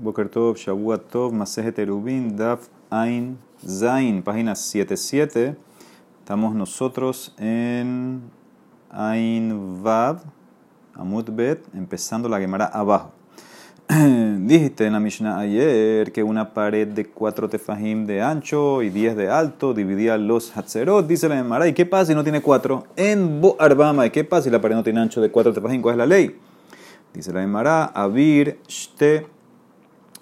Boker Tov, Shavuot Tov, Masejet Daf Ain Zain, página 77. Estamos nosotros en Ain Vav, Amut Bet, empezando la Gemara abajo. Dijiste en la Mishnah ayer que una pared de 4 tefajim de ancho y 10 de alto dividía los hatzerot. Dice la Gemara, ¿y qué pasa si no tiene 4? En Bo Arbama, ¿y qué pasa si la pared no tiene ancho de 4 tefajim? ¿Cuál es la ley? Dice la Gemara, Avir Shte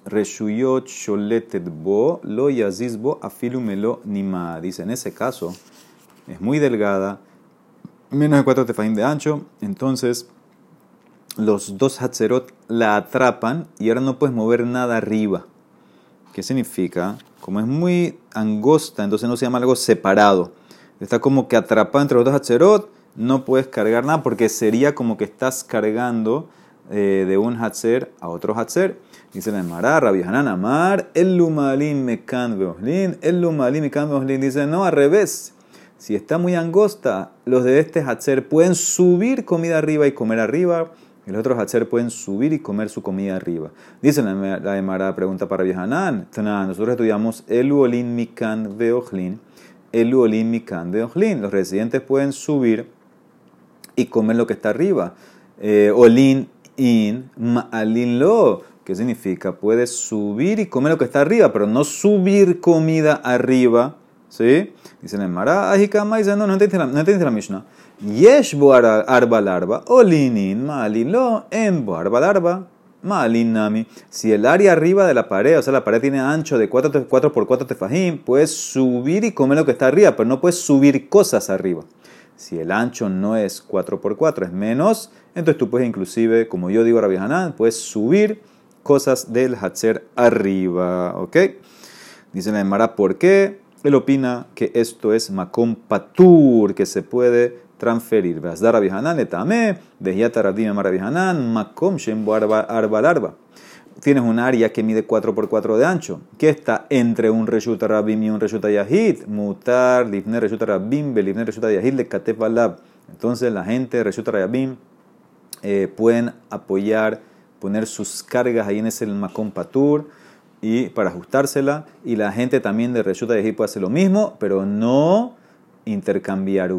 Reshuyot Sholetet Bo Lo Yaziz Bo Afilu Melo Nima. Dice, en ese caso, es muy delgada, menos de 4 tefajim de ancho, entonces los dos Hatzerot la atrapan y ahora no puedes mover nada arriba. ¿Qué significa? Como es muy angosta, entonces no se llama algo separado. Está como que atrapado entre los dos Hatzerot, no puedes cargar nada porque sería como que estás cargando eh, de un Hatzer a otro Hatzer. Dice la Emara, Rabbi Hanan Amar, el Lumalin Mekan Beohlin, el Lumalin Mekan Beohlin. Dice, no, al revés. Si está muy angosta, los de este Hatzer pueden subir comida arriba y comer arriba y los otros Hatzer pueden subir y comer su comida arriba. Dice la, Emara, pregunta para Hanan. Nosotros estudiamos el Uolin Mikan Veojlin. El Uolin Mikan Veojlin. Los residentes pueden subir y comer lo que está arriba. Eh, olin in, ma'alin lo. ¿Qué significa? Puedes subir y comer lo que está arriba, pero no subir comida arriba. ¿Sí? Dice la Emara, Ajikama dice, no, no entiendes la, no la Mishnah. Yesh bo arba larba, olinin ma'alin lo, en bo arba larba, ma'alin nami. Si el área arriba de la pared, o sea, la pared tiene ancho de 4, 4 por 4 tefajim, puedes subir y comer lo que está arriba, pero no puedes subir cosas arriba. Si el ancho no es 4 por 4, es menos, entonces tú puedes inclusive, como yo digo Rabbi Hanan, puedes subir cosas del Hatzer arriba, ¿ok? Dice la Emara, ¿por qué? Él opina que esto es Makom Patur, que se puede transferir. Vasdar Rabbi Hanan le tame, Dehiata Rabbi Rabbi Hanan, Makom Shembo Arba. Tienes un área que mide 4 por 4 de ancho, que está entre un Reshuta Rabim y un Reshuta. Mutar, Lifne Reshuta Rabim, Belifne Reshuta Yahid, le Katef Alab. Entonces la gente de Reshuta Rabim eh, pueden apoyar, poner sus cargas ahí en ese Makom Patur y para ajustársela. Y la gente también de Reshuta Yahid puede hacer lo mismo, pero no intercambiar.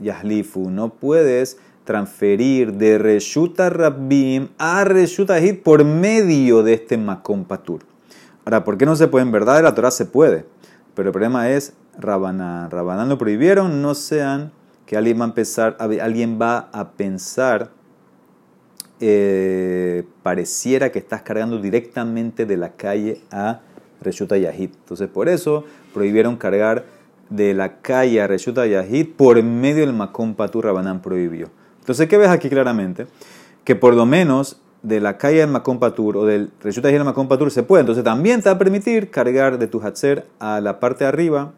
Yahlifu. No puedes transferir de Reshuta Rabbim a Reshuta Yahid por medio de este Makom Patur. Ahora, ¿por qué no se puede? En verdad, la Torah se puede. Pero el problema es Rabanán. Rabanán lo prohibieron, no sean que alguien va a, empezar, alguien va a pensar eh, pareciera que estás cargando directamente de la calle a Reshuta Yahid. Entonces, por eso prohibieron cargar de la calle a Reshuta Yahid por medio del Makom Patur Rabanán prohibió. Entonces, ¿qué ves aquí claramente? Que por lo menos de la calle del Makom Patur o del Reshuta Yahid al Makom Patur se puede. Entonces, también te va a permitir cargar de tu Hatzer a la parte de arriba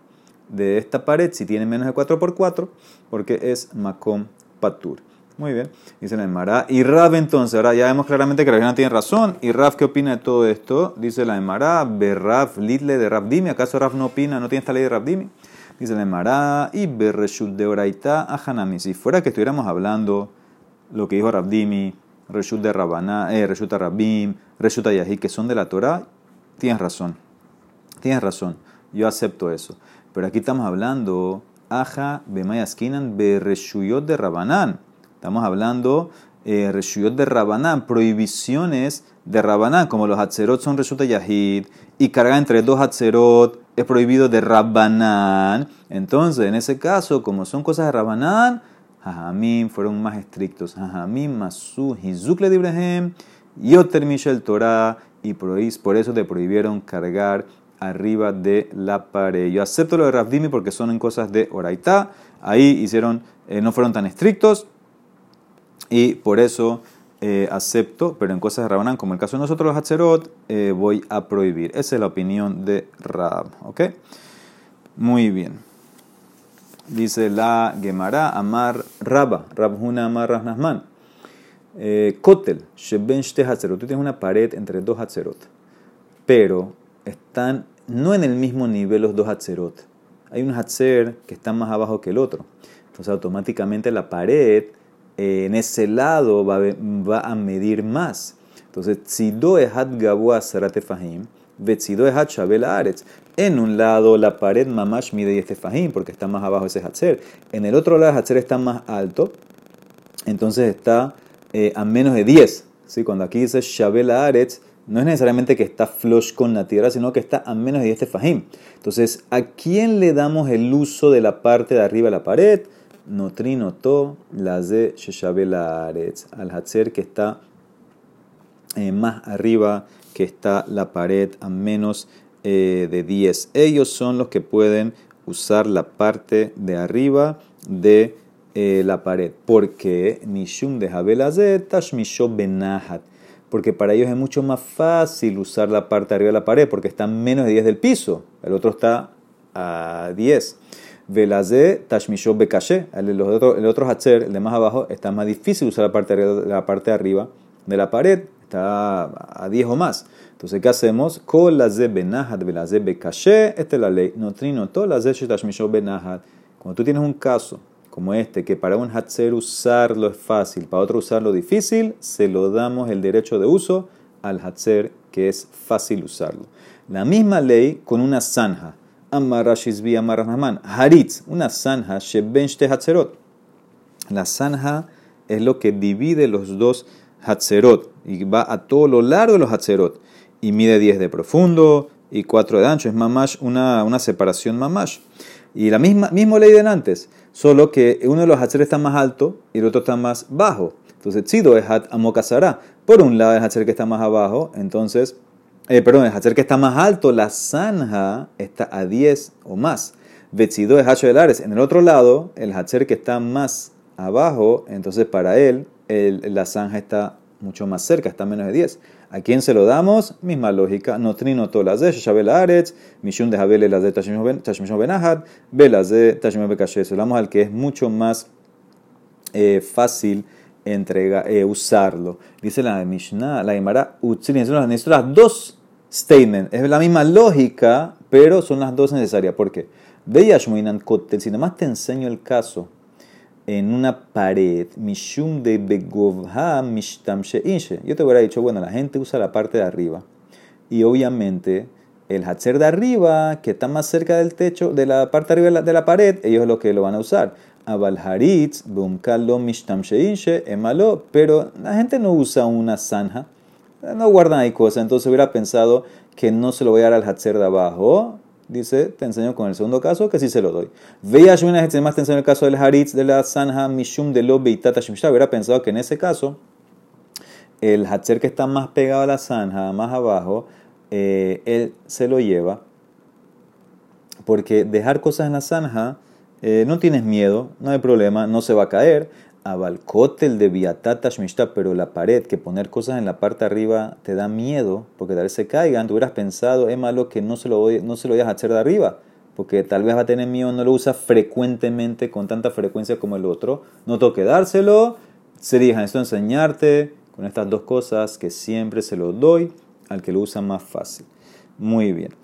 de esta pared si tiene menos de 4x4 porque es Makom Patur. Muy bien, dice la Emara. Y Rav entonces, ahora ya vemos claramente que la Gemara tiene razón. ¿Y Rav qué opina de todo esto? Dice la Emara, Berrav, Lidle de Rav Dimi. ¿Acaso Rav no opina, no tiene esta ley de Rav Dimi? Dice la Emara, y Berreshut de Oraita a Hanami. Si fuera que estuviéramos hablando lo que dijo Rav Dimi, Reshut de Rabbaná, eh, Reshut Rabim, Reshut Yahid, que son de la Torah, tienes razón. Tienes razón. Yo acepto eso. Pero aquí estamos hablando, Aja, Bemayaskinan, Berreshuyot de Rabanán. Estamos hablando eh, Reshuyot de Rabanán, prohibiciones de Rabanán, como los Hatzerot son Reshuta Yahid, y cargar entre dos Hatzerot es prohibido de Rabanán. Entonces, en ese caso, como son cosas de Rabanán, Jajamim fueron más estrictos. Jajamim, Masu, Hizuk le Ibrahim, Yoter Mishel Torah, y por eso te prohibieron cargar arriba de la pared. Yo acepto lo de Rafdimi porque son en cosas de Oraitá. Ahí hicieron, eh, no fueron tan estrictos y por eso eh, acepto, pero en cosas de Rabanán, como el caso de nosotros los Hatzerot, eh, voy a prohibir. Esa es la opinión de Rab. ¿Ok? Muy bien. Dice la Gemara, Amar Rabba, Rabhuna Amar Rasnasman. Kotel, Sheben Shte Hatzerot. Tú tienes una pared entre dos Hatzerot, pero están no en el mismo nivel los dos Hatzerot. Hay un Hatzer que está más abajo que el otro. Entonces automáticamente la pared en ese lado va, a medir más. Entonces, tzido hat gabua saratefahim, vetzido hat shabel aretz. En un lado la pared mamash mide 10 tefahim porque está más abajo ese hatzer. En el otro lado el hatzer está más alto, entonces está eh, a menos de 10. ¿sí? Cuando aquí dice shabel aretz, no es necesariamente que está flush con la tierra, sino que está a menos de 10 tefahim. Entonces, ¿a quién le damos el uso de la parte de arriba de la pared? Notrinoto, la de Sheshabel al Hatzer que está eh, más arriba, que está la pared a menos eh, de 10. Ellos son los que pueden usar la parte de arriba de eh, la pared. Porque Nishum de Jabelazet, Tashmisho Benahat. Porque para ellos es mucho más fácil usar la parte de arriba de la pared, porque está menos de 10 del piso. El otro está a 10. Velazé Tashmisho Bekashe. El, otro, el otro Hatzer, el de más abajo, está más difícil usar la parte, la parte de arriba de la pared. Está a 10 o más. Entonces, ¿qué hacemos? Kol laze benahat velazé bekashe. Esta es la ley. No trino todo laze tashmisho benahat. Cuando tú tienes un caso como este, que para un Hatzer usarlo es fácil, para otro usarlo difícil, se lo damos el derecho de uso al Hatzer, que es fácil usarlo. La misma ley con una zanja. Amarashizbi Amarahman. Haritz, una zanja, Sheben Hatzerot. La zanja es lo que divide los dos Hatzerot y va a todo lo largo de los Hatzerot y mide 10 de profundo y 4 de ancho. Es mamash, una, una separación mamash. Y la misma, misma ley de antes, solo que uno de los Hatzer está más alto y el otro está más bajo. Entonces, Tzido es Hat Amokazara. Por un lado, el Hatzer que está más abajo, entonces, eh, perdón, el Hatzer que está más alto, la zanja está a 10 o más. Vetzido es Hacho. En el otro lado, el Hatzer que está más abajo, entonces para él, la zanja está mucho más cerca, está a menos de 10. ¿A quién se lo damos? Misma lógica. No trino todas de Shabel Aretz, Mishun de Jabel las de Tashmishon Benahad, Velas de Tashmishon Bekashe. Se lo damos al que es mucho más eh, fácil entrega, eh, usarlo. Dice la Mishnah, la Gemara, necesito las dos statements. Es la misma lógica, pero son las dos necesarias. ¿Por qué? De Yashmoinan Kotel, si nomás te enseño el caso en una pared, mishum de begovha mishtamshe inshe. Yo te hubiera dicho, bueno, la gente usa la parte de arriba. Y obviamente, el hatzer de arriba, que está más cerca del techo, de la parte de arriba de la, pared, ellos es lo que lo van a usar. Abalharitz, bumkalo mishtamshe inshe, emalo. Pero la gente no usa una zanja. No guardan ahí cosas. Entonces hubiera pensado que no se lo voy a dar al hatzer de abajo dice, te enseño con el segundo caso que sí se lo doy. Veía yo más te enseño el caso del Haritz de la Sanja Mishum de lo Beitata. Hubiera pensado que en ese caso, el Hatzer que está más pegado a la Sanja, más abajo, eh, él se lo lleva. Porque dejar cosas en la Sanja, eh, no tienes miedo, no hay problema, no se va a caer a Balcotel de Viatata Shmishta, pero la pared, que poner cosas en la parte arriba te da miedo, porque tal vez se caigan, tú hubieras pensado, es malo que no se lo, no se lo vayas a hacer de arriba, porque tal vez va a tener miedo, no lo usa frecuentemente, con tanta frecuencia como el otro, no tengo que dárselo, sería esto enseñarte con estas dos cosas que siempre se lo doy al que lo usa más fácil. Muy bien.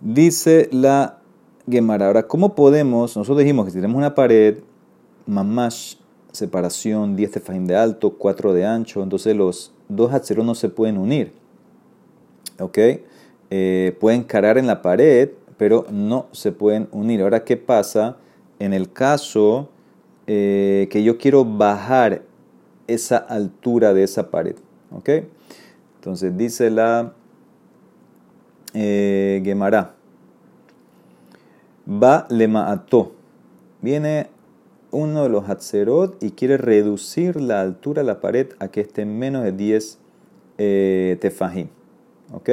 Dice la Gemara, ahora, ¿cómo podemos? Nosotros dijimos que si tenemos una pared, mamash, separación, 10 tefajim de alto, 4 de ancho, entonces los dos hatzeros no se pueden unir. ¿Ok? Eh, pueden carar en la pared, pero no se pueden unir. Ahora, ¿qué pasa en el caso eh, que yo quiero bajar esa altura de esa pared? ¿Ok? Entonces dice la eh, Gemara. Va le maató. Viene uno de los Hatzerot y quiere reducir la altura de la pared a que esté menos de 10 eh, tefajim. ¿Ok?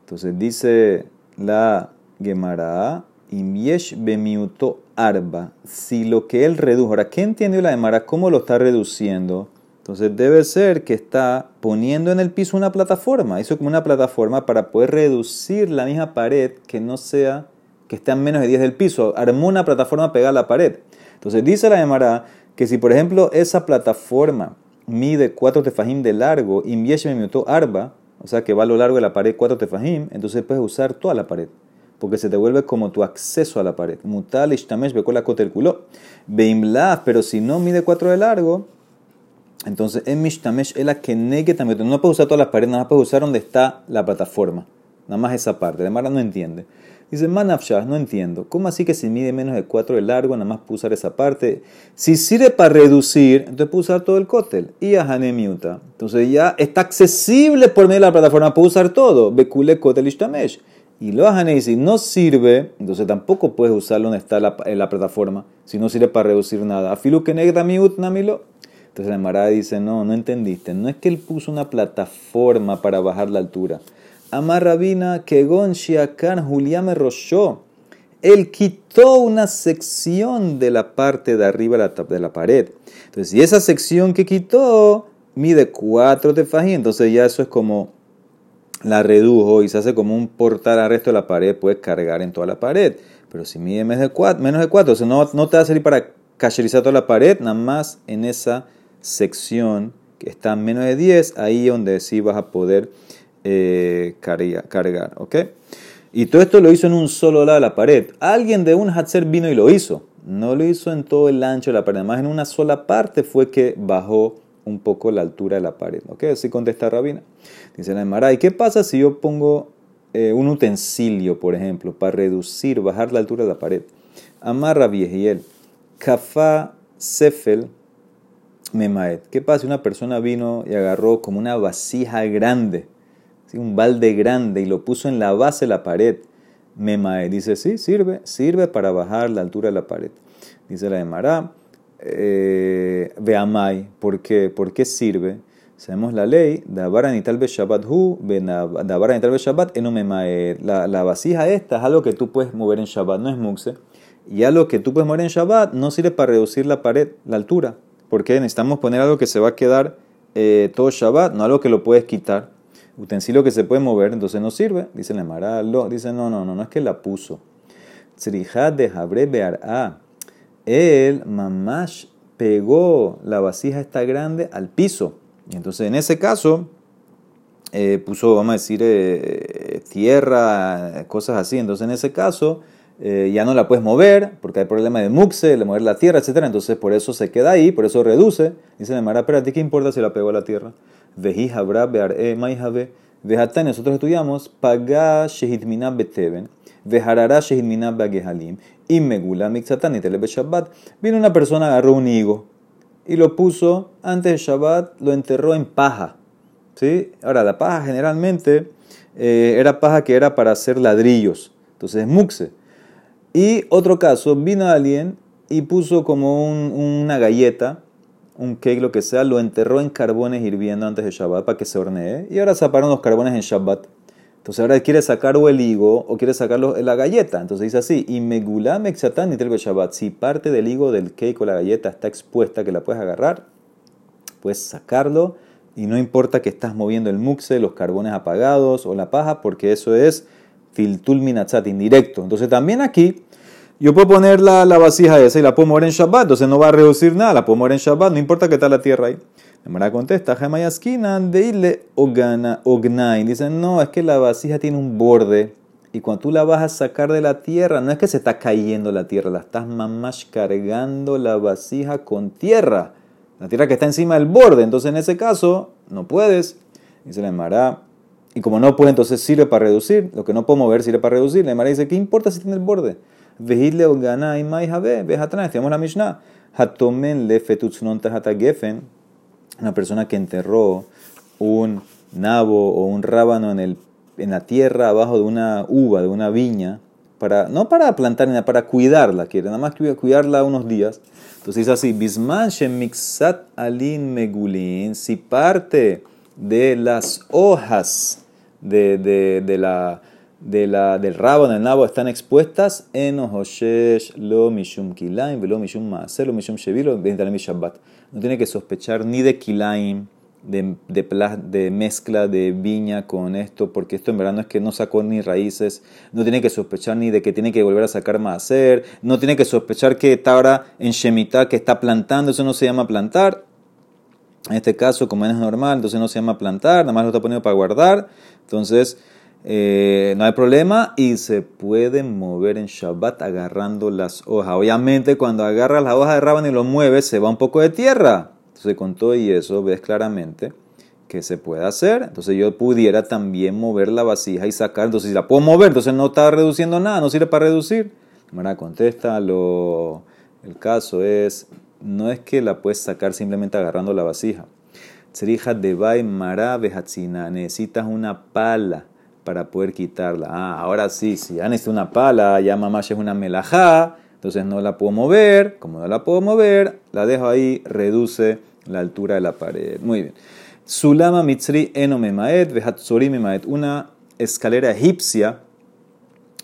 Entonces dice la Gemara, Imyesh bemiuto arba. Si lo que él redujo, ahora, ¿qué entiende la Gemara? ¿Cómo lo está reduciendo? Entonces debe ser que está poniendo en el piso una plataforma. Hizo como una plataforma para poder reducir la misma pared que no sea, que esté a menos de 10 del piso. Armó una plataforma pegada a la pared. Entonces dice la Gemara que si por ejemplo esa plataforma mide 4 tefajim de largo, y me minuto arba, o sea que va a lo largo de la pared 4 tefajim, entonces puedes usar toda la pared. Porque se te vuelve como tu acceso a la pared. Mutal ishtamesh bekola kotelkulo. Beimla, pero si no mide 4 de largo, Entonces, en Mishtamesh es la que también. No puedes usar todas las paredes, nada más puedes usar donde está la plataforma. Nada más esa parte. De Mara no entiende. Dice, Manafshah, no entiendo. ¿Cómo así que si mide menos de 4 de largo, nada más puedo esa parte? Si sirve para reducir, entonces puedo usar todo el cóctel. Y a Hanemiuta. Entonces ya está accesible por medio de la plataforma, puedo usar todo. Bekule cóctel ishtamesh. Y lo Hane si no sirve, entonces tampoco puedes usarlo donde está la, la plataforma. Si no sirve para reducir nada. Afilu que miut namilo. Entonces la Mara dice, no, no entendiste. No es que él puso una plataforma para bajar la altura. Amar Rabina que Shiakan Juliame Roshó. Él quitó una sección de la parte de arriba de la pared. Entonces, si esa sección que quitó mide 4 tefají, entonces ya eso es como la redujo y se hace como un portal al resto de la pared, puedes cargar en toda la pared. Pero si mide menos de 4, menos de 4 no, no te va a salir para cacherizar toda la pared, nada más en esa sección que está menos de 10, ahí donde sí vas a poder eh, cargar, ¿ok? Y todo esto lo hizo en un solo lado de la pared. Alguien de un Hatzer vino y lo hizo. No lo hizo en todo el ancho de la pared. Además, en una sola parte fue que bajó un poco la altura de la pared. ¿Ok? Así contesta Rabina. Dice la Emara, ¿y qué pasa si yo pongo eh, un utensilio, por ejemplo, para reducir, bajar la altura de la pared? Amarra viejiel. Kafá sefel memaet. ¿Qué pasa si una persona vino y agarró como una vasija grande? Un balde grande y lo puso en la base de la pared. Memae dice, sí, sirve, sirve para bajar la altura de la pared. Dice la de Mará, eh, Veamai, ¿por qué? ¿Por qué sirve? Sabemos la ley, Dabaranital Shabbat hu, memae. La, la vasija esta es algo que tú puedes mover en Shabbat, no es muxe. Y algo que tú puedes mover en Shabbat no sirve para reducir la pared, la altura. Porque necesitamos poner algo que se va a quedar eh, todo Shabbat, no algo que lo puedes quitar utensilio que se puede mover, entonces no sirve. Dice la Mara, dice no, no, no, no es que la puso. Tzrijat de Jabre Bear'a. Él, mamash, pegó la vasija esta grande al piso. Y entonces en ese caso eh, puso, vamos a decir, eh, tierra, cosas así. Entonces en ese caso eh, ya no la puedes mover porque hay problema de muxe, de mover la tierra, etc. Entonces por eso se queda ahí, por eso reduce. Dice la Mara, pero a ti qué importa si la pegó a la tierra? Veji Habra Bear'e Maihabe. Vejatán, nosotros estudiamos Paga Shehitmina Beteven, Vejarara Shehitmina Bagehalim, y Megula Mixatán y Telebe Shabbat. Vino una persona, agarró un higo y lo puso antes de Shabbat, lo enterró en paja. ¿sí? Ahora, la paja generalmente eh, era paja que era para hacer ladrillos, entonces es muxe. Y otro caso, vino alguien y puso como una galleta un cake, lo que sea, lo enterró en carbones hirviendo antes de Shabbat para que se hornee. Y ahora sacaron los carbones en Shabbat. Entonces ahora quiere sacar o el higo o quiere sacar la galleta. Entonces dice así, y megulá mexatán y Shabbat. Si parte del higo del cake o la galleta está expuesta, que la puedes agarrar, puedes sacarlo y no importa que estás moviendo el muxe, los carbones apagados o la paja, porque eso es filtul minatzat, indirecto. Entonces también aquí yo puedo poner la, la, vasija esa y la puedo mover en Shabbat, entonces no va a reducir nada, la puedo mover en Shabbat, no importa que está la tierra ahí. La contesta, Jemayaskina de irle ogana, ognai. Dicen, no, es que la vasija tiene un borde y cuando tú la vas a sacar de la tierra, no es que se está cayendo la tierra, la estás mamás cargando la vasija con tierra. La tierra que está encima del borde, entonces en ese caso no puedes. Dice la Emara, y como no puede, entonces sirve para reducir. Lo que no puedo mover sirve para reducir. La Emara dice, ¿qué importa si tiene el borde? Vehidle gana y mai habe, vejatrán. Tenemos la Mishnah. Hatomen le fetutzunon gefen. Una persona que enterró un nabo o un rábano en, el, en la tierra abajo de una uva, de una viña, para, no para plantar, ni para cuidarla, quiere nada más cuidarla unos días. Entonces dice así, bisman mixat alin megulin, si parte de las hojas de, de, de la de la, del rabo, del nabo, están expuestas en Hoshesh, lo mishum kilaim, lo mishum maaser, lo mishum shevilo, shabbat. No tiene que sospechar ni de kilaim, de, de, de, mezcla de viña con esto, porque esto en verdad no es que no sacó ni raíces, no tiene que sospechar ni de que tiene que volver a sacar maaser, no tiene que sospechar que está ahora en Shemitah, que está plantando, eso no se llama plantar. En este caso, como es normal, entonces no se llama plantar, nada más lo está poniendo para guardar. Entonces, eh, no hay problema y se puede mover en Shabbat agarrando las hojas. Obviamente cuando agarras la hoja de rábano y lo mueves se va un poco de tierra. Entonces con todo y eso ves claramente que se puede hacer. Entonces yo pudiera también mover la vasija y sacar. Entonces si la puedo mover, entonces no está reduciendo nada, no sirve para reducir. Mara contesta, lo, el caso es, no es que la puedes sacar simplemente agarrando la vasija. De Mara necesitas una pala para poder quitarla. Ah, ahora sí, si ya necesito una pala, ya mamá es una melajá, entonces no la puedo mover. Como no la puedo mover, la dejo ahí, reduce la altura de la pared. Muy bien. Sulama Mitzri Enomemaet, Memaet. Una escalera egipcia,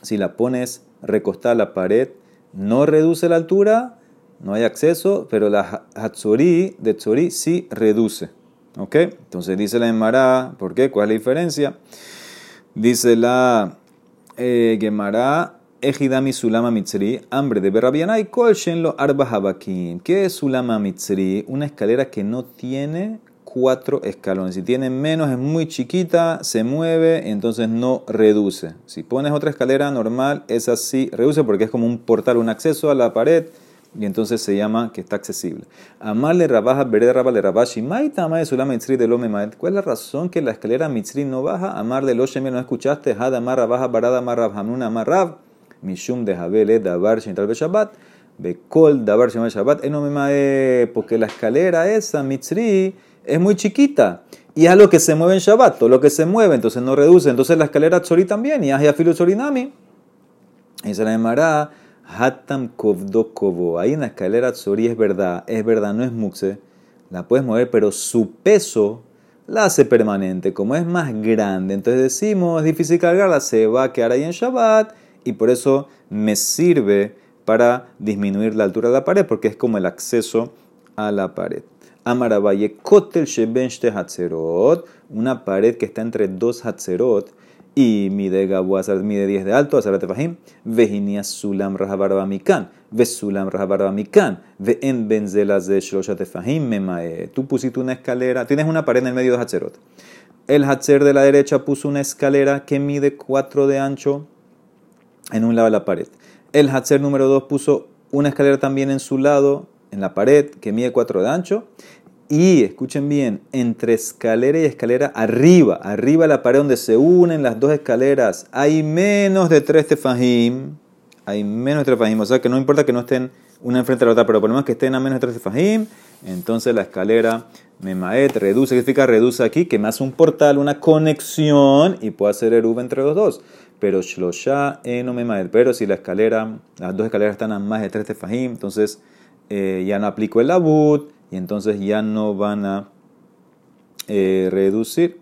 si la pones recostada a la pared, no reduce la altura, no hay acceso, pero la Hatzori de Tzori sí reduce. ¿Ok? Entonces dice la Emara, ¿por qué? ¿Cuál es la diferencia? Dice la eh, Gemara, Ejidami Sulama Mitzri, hambre de Berrabianay, Kol Shenlo Arba Habakim. ¿Qué es Sulama Mitzri? Una escalera que no tiene cuatro escalones. Si tiene menos es muy chiquita, se mueve, entonces no reduce. Si pones otra escalera normal, esa sí reduce porque es como un portal, un acceso a la pared y entonces se llama que está accesible. Amarle rabaja, veré rabale rabashi, maita de sulama mitzri de lome maet. ¿Cuál es la razón que la escalera mitzri no baja? Amarle lo no escuchaste, hada marra baja, barada marra hamnuna marrab, mishum de jabele davar shintal be shabbat, bekol davar shintal shabbat, enome mae, porque la escalera esa mitzri es muy chiquita. Y es lo que se mueve en Shabbat, todo lo que se mueve, entonces no reduce. Entonces la escalera tzori también, y hay filu tzorinami. Se la llamará Hatam kovdo kovo. Ahí en la escalera tzori es verdad, es verdad, no es muxe. La puedes mover, pero su peso la hace permanente. Como es más grande, entonces decimos, es difícil cargarla, se va a quedar ahí en Shabbat. Y por eso me sirve para disminuir la altura de la pared, porque es como el acceso a la pared. Amarabaye Kotel Shebenchte Hatzerot, una pared que está entre dos Hatzerot y mide mide 10 de alto, Azarat Fahim, Vejinia Sulam Rahabarba Mikan, Vesulam Rahabarba Mikan, Ve en Benzelas de Shloshat Fahim Memae. Tú pusiste una escalera, tienes una pared en el medio de Hatzerot. El Hatzer de la derecha puso una escalera que mide 4 de ancho en un lado de la pared. El Hatzer número 2 puso una escalera también en su lado en la pared que mide 4 de ancho. Y escuchen bien, entre escalera y escalera arriba, arriba la pared donde se unen las dos escaleras, hay menos de 3 tefajim. Hay menos de 3 tefajim. O sea que no importa que no estén una enfrente de la otra, pero por lo menos que estén a menos de 3 tefajim. Entonces la escalera Memaet reduce, ¿qué significa reduce aquí? Que me hace un portal, una conexión y puedo hacer eruv entre los dos. Pero Shlosha no Memaet. Pero si la escalera, las dos escaleras están a más de 3 tefajim, entonces eh, ya no aplico el abut y entonces ya no van a eh, reducir.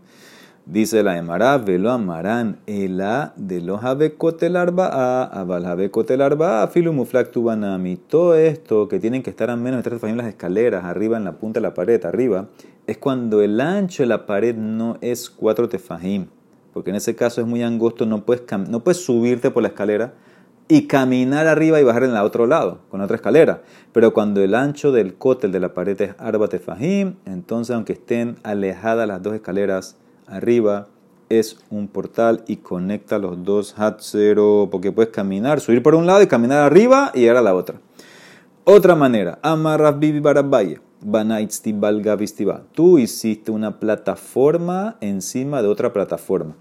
Dice la Emara, velo amarán ela de los abecotel arba a abal abecotel arba a filumuflak tubanami. Todo esto que tienen que estar a menos de tres las escaleras, arriba en la punta de la pared, arriba, es cuando el ancho de la pared no es cuatro tefajim. Porque en ese caso es muy angosto, no puedes, no puedes subirte por la escalera y caminar arriba y bajar en el otro lado, con otra escalera. Pero cuando el ancho del cótel de la pared es arba tefajim, entonces aunque estén alejadas las dos escaleras arriba, es un portal y conecta los dos hatzero, porque puedes caminar, subir por un lado y caminar arriba y llegar a la otra. Otra manera, amarras bibi barabaye, Tú hiciste una plataforma encima de otra plataforma.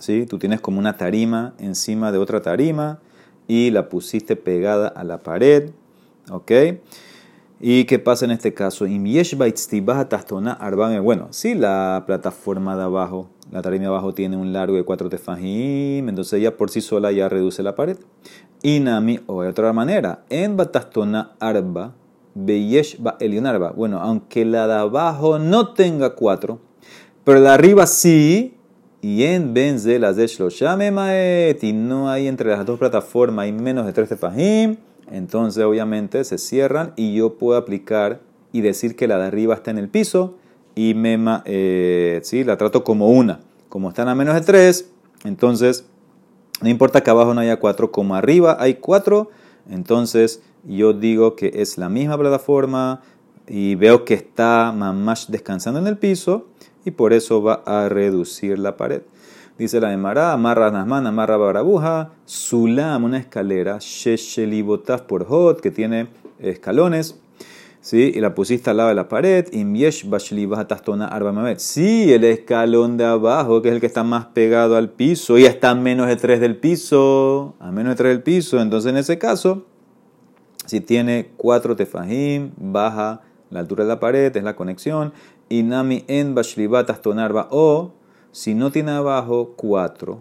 ¿Sí? Tú tienes como una tarima encima de otra tarima y la pusiste pegada a la pared, ¿ok? ¿Y qué pasa en este caso? Bueno, si la plataforma de abajo, la tarima de abajo tiene un largo de 4 tefajim, entonces ella por sí sola ya reduce la pared. Inami, o de otra manera, en batastona arba, beyesh ba. Bueno, aunque la de abajo no tenga 4, pero la de arriba sí, y en Benze las de Shloshame Maet, y no hay entre las dos plataformas, hay menos de tres tefajim, entonces obviamente se cierran y yo puedo aplicar y decir que la de arriba está en el piso y me, eh, ¿sí? la trato como una. Como están a menos de tres, entonces no importa que abajo no haya cuatro, como arriba hay cuatro, entonces yo digo que es la misma plataforma y veo que está más descansando en el piso y por eso va a reducir la pared. Dice la Emara, amarra Nasman, amarra Barabuja, Sulam, una escalera, Sheshelibotas por Hot, que tiene escalones. ¿sí? Y la pusiste al lado de la pared, imyesh bashliva tastona arba Sí, el escalón de abajo, que es el que está más pegado al piso, y está a menos de 3 del piso, a menos de 3 del piso, entonces en ese caso, si tiene 4 tefajim, baja la altura de la pared, es la conexión, y nami en bashliva tastona arba, o si no tiene abajo 4,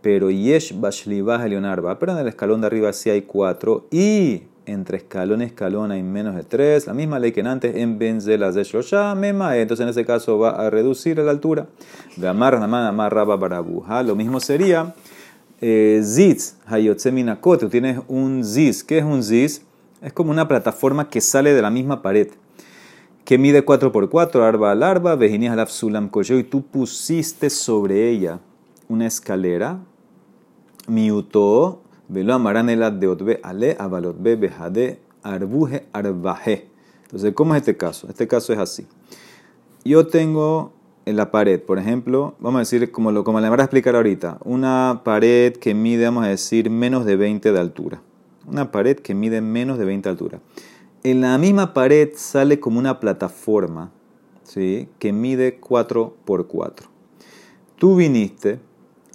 pero yesh bashliva leonarba, pero en el escalón de arriba sí hay 4, y entre escalón y escalón hay menos de 3, la misma ley que antes en Benzelas de Shosha, Mema, entonces en ese caso va a reducir la altura. De Amar Naman Amar Raba Barabuja, lo mismo sería eh, Ziz, Hayotseminakote, tienes un Ziz, ¿qué es un Ziz? Es como una plataforma que sale de la misma pared, que mide 4x4, arba al arba, vejinias al sulam y tú pusiste sobre ella una escalera, miuto, Velo amaran el de ale abalotbe bejade arbuje arbaje. Entonces, ¿cómo es este caso? Este caso es así. Yo tengo en la pared, por ejemplo, vamos a decir, como, lo, como le voy a explicar ahorita, una pared que mide, vamos a decir, menos de 20 de altura. Una pared que mide menos de 20 de altura. En la misma pared sale como una plataforma, ¿sí? Que mide 4 por 4. Tú viniste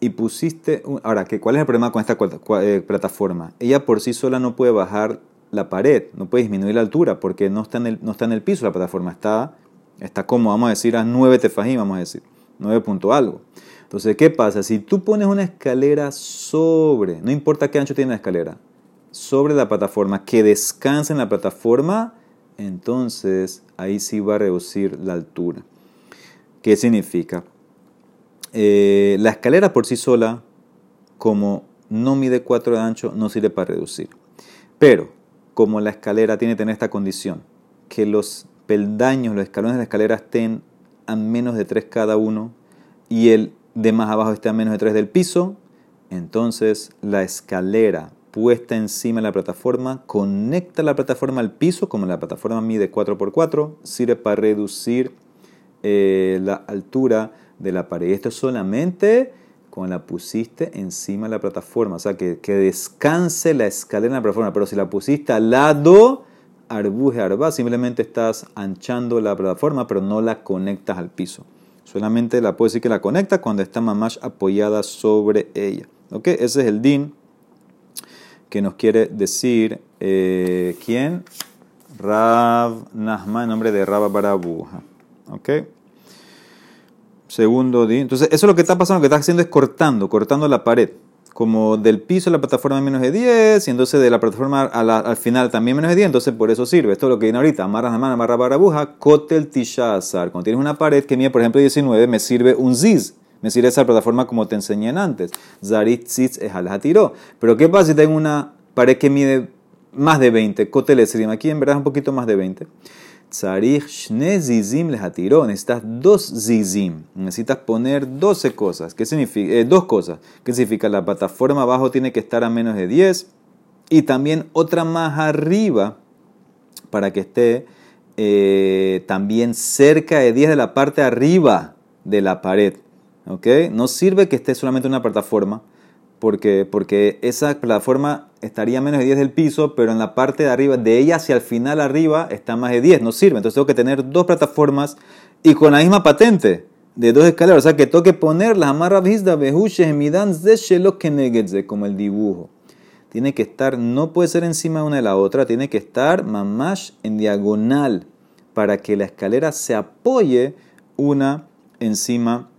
y pusiste... Ahora, ¿cuál es el problema con esta eh, plataforma? Ella por sí sola no puede bajar la pared, no puede disminuir la altura porque no está en el, no está en el piso la plataforma, está, está como, vamos a decir, a 9 tefajim, vamos a decir, 9 punto algo. Entonces, ¿qué pasa? Si tú pones una escalera sobre, no importa qué ancho tiene la escalera, sobre la plataforma, que descanse en la plataforma, entonces ahí sí va a reducir la altura. ¿Qué significa? Eh, la escalera por sí sola, como no mide 4 de ancho, no sirve para reducir. Pero, como la escalera tiene que tener esta condición, que los peldaños, los escalones de la escalera estén a menos de 3 cada uno y el de más abajo esté a menos de 3 del piso, entonces la escalera puesta encima de la plataforma conecta la plataforma al piso, como la plataforma mide 4x4, sirve para reducir eh, la altura de la pared. Esto solamente cuando la pusiste encima de la plataforma. O sea, que, que descanse la escalera en la plataforma. Pero si la pusiste al lado, arbuje arba, simplemente estás anchando la plataforma, pero no la conectas al piso. Solamente la puedes decir que la conecta cuando está más apoyada sobre ella. ¿Ok? Ese es el din que nos quiere decir eh, quién. Rav Nahma, en nombre de Rab Barabuja. ¿Ok? Segundo día. Entonces, eso es lo que está pasando, lo que está haciendo es cortando, cortando la pared. Como del piso a la plataforma menos de 10, y entonces de la plataforma al final también menos de 10, entonces por eso sirve. Esto es lo que viene ahorita. Amarras la mano, amarra barabuja, kotel tishazar. Cuando tienes una pared que mide, por ejemplo, 19, me sirve un ziz. Me sirve esa plataforma como te enseñé antes. Zarit ziz es tiró. Pero ¿qué pasa si tengo una pared que mide más de 20? Kotel. Aquí en verdad es un poquito más de 20. Tzarich shne zizim lehatiró. Necesitas dos zizim. Necesitas poner 12 cosas. ¿Qué significa? Eh, dos cosas. ¿Qué significa? La plataforma abajo tiene que estar a menos de 10 y también otra más arriba para que esté eh, también cerca de 10 de la parte arriba de la pared. No sirve que esté solamente una plataforma porque, porque esa plataforma estaría menos de 10 del piso, pero en la parte de arriba, de ella hacia el final arriba, está más de 10, no sirve. Entonces tengo que tener dos plataformas y con la misma patente de dos escaleras. O sea que tengo que ponerlas, amarra vizda, midan, como el dibujo. Tiene que estar, no puede ser encima una de la otra, tiene que estar mamash en diagonal para que la escalera se apoye una encima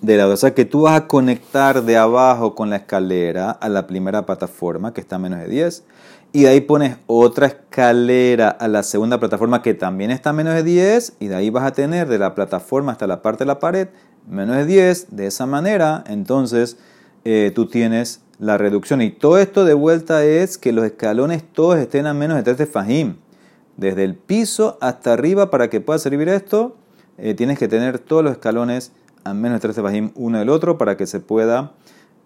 de la O que tú vas a conectar de abajo con la escalera a la primera plataforma que está a menos de 10 y de ahí pones otra escalera a la segunda plataforma que también está a menos de 10 y de ahí vas a tener de la plataforma hasta la parte de la pared menos de 10. De esa manera entonces eh, tú tienes la reducción y todo esto de vuelta es que los escalones todos estén a menos de 3 de fajim. Desde el piso hasta arriba para que pueda servir esto eh, tienes que tener todos los escalones a menos de 13 bajim uno del otro para que se pueda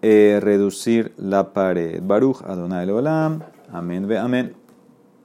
eh, reducir la pared. Baruch Adonai Olam. Amén ve amén.